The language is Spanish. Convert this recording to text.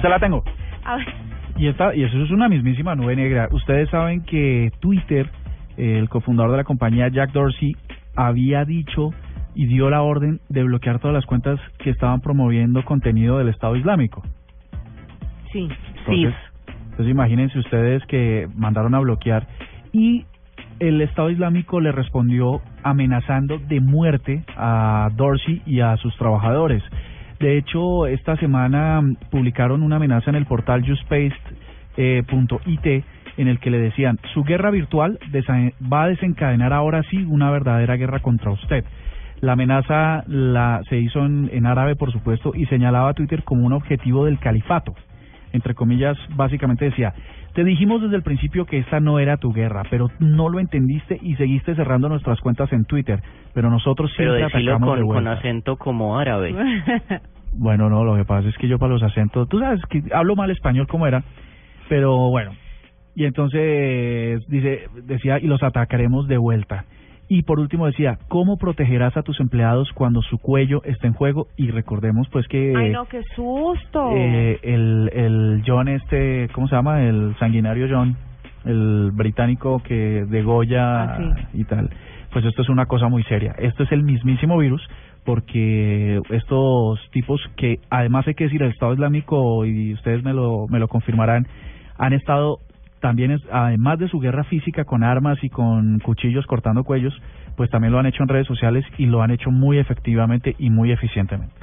Se la tengo. A ver. Y, esta, y eso es una mismísima nube negra. Ustedes saben que Twitter, el cofundador de la compañía Jack Dorsey, había dicho y dio la orden de bloquear todas las cuentas que estaban promoviendo contenido del Estado Islámico. Sí. Entonces, entonces imagínense ustedes que mandaron a bloquear y el Estado Islámico le respondió amenazando de muerte a Dorsey y a sus trabajadores. De hecho, esta semana publicaron una amenaza en el portal YouSpaced.it en el que le decían, su guerra virtual va a desencadenar ahora sí una verdadera guerra contra usted. La amenaza la, se hizo en, en árabe, por supuesto, y señalaba a Twitter como un objetivo del califato. Entre comillas, básicamente decía, te dijimos desde el principio que esta no era tu guerra, pero no lo entendiste y seguiste cerrando nuestras cuentas en Twitter. Pero nosotros Pero siempre atacamos de con, con vuelta. acento como árabe. Bueno, no, lo que pasa es que yo para los acentos, tú sabes que hablo mal español como era, pero bueno. Y entonces dice, decía, y los atacaremos de vuelta. Y por último decía, ¿cómo protegerás a tus empleados cuando su cuello está en juego? Y recordemos pues que Ay, no, qué susto. eh, el, el John este, ¿cómo se llama? El sanguinario John, el británico que degolla Ah, sí. y tal. Pues esto es una cosa muy seria. Esto es el mismísimo virus porque estos tipos que además hay que decir el Estado Islámico y ustedes me lo me lo confirmarán han estado también es- además de su guerra física con armas y con cuchillos cortando cuellos pues también lo han hecho en redes sociales y lo han hecho muy efectivamente y muy eficientemente